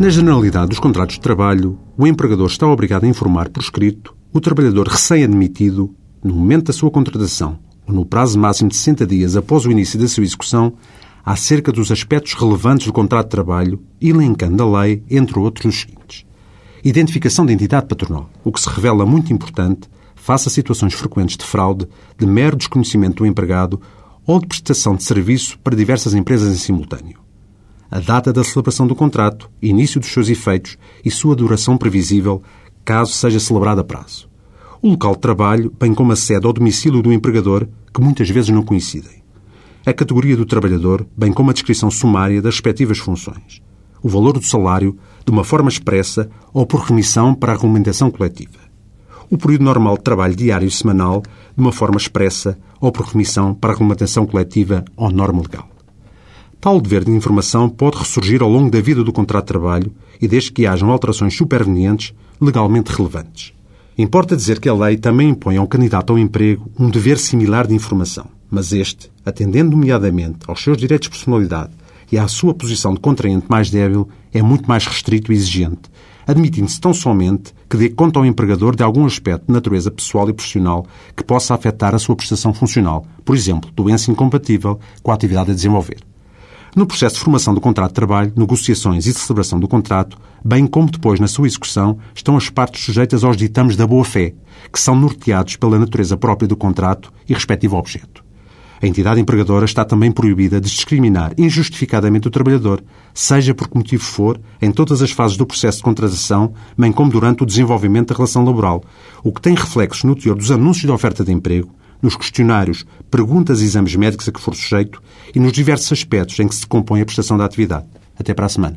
Na generalidade dos contratos de trabalho, o empregador está obrigado a informar por escrito o trabalhador recém-admitido, no momento da sua contratação ou no prazo máximo de 60 dias após o início da sua execução, acerca dos aspectos relevantes do contrato de trabalho, elencando a lei, entre outros, os seguintes. Identificação da entidade patronal, o que se revela muito importante face a situações frequentes de fraude, de mero desconhecimento do empregado ou de prestação de serviço para diversas empresas em simultâneo a data da celebração do contrato, início dos seus efeitos e sua duração previsível, caso seja celebrado a prazo. O local de trabalho, bem como a sede ou domicílio do empregador, que muitas vezes não coincidem. A categoria do trabalhador, bem como a descrição sumária das respectivas funções. O valor do salário, de uma forma expressa ou por remissão para a regulamentação coletiva. O período normal de trabalho diário e semanal, de uma forma expressa ou por remissão para a regulamentação coletiva ou norma legal. Tal dever de informação pode ressurgir ao longo da vida do contrato de trabalho e desde que hajam alterações supervenientes legalmente relevantes. Importa dizer que a lei também impõe ao candidato ao emprego um dever similar de informação, mas este, atendendo nomeadamente aos seus direitos de personalidade e à sua posição de contraente mais débil, é muito mais restrito e exigente, admitindo-se tão somente que dê conta ao empregador de algum aspecto de natureza pessoal e profissional que possa afetar a sua prestação funcional, por exemplo, doença incompatível com a atividade a desenvolver no processo de formação do contrato de trabalho, negociações e celebração do contrato, bem como depois na sua execução, estão as partes sujeitas aos ditames da boa-fé, que são norteados pela natureza própria do contrato e respectivo objeto. A entidade empregadora está também proibida de discriminar injustificadamente o trabalhador, seja por que motivo for, em todas as fases do processo de contratação, bem como durante o desenvolvimento da relação laboral, o que tem reflexos no teor dos anúncios de oferta de emprego, nos questionários, perguntas e exames médicos a que for sujeito e nos diversos aspectos em que se compõe a prestação da atividade. Até para a semana.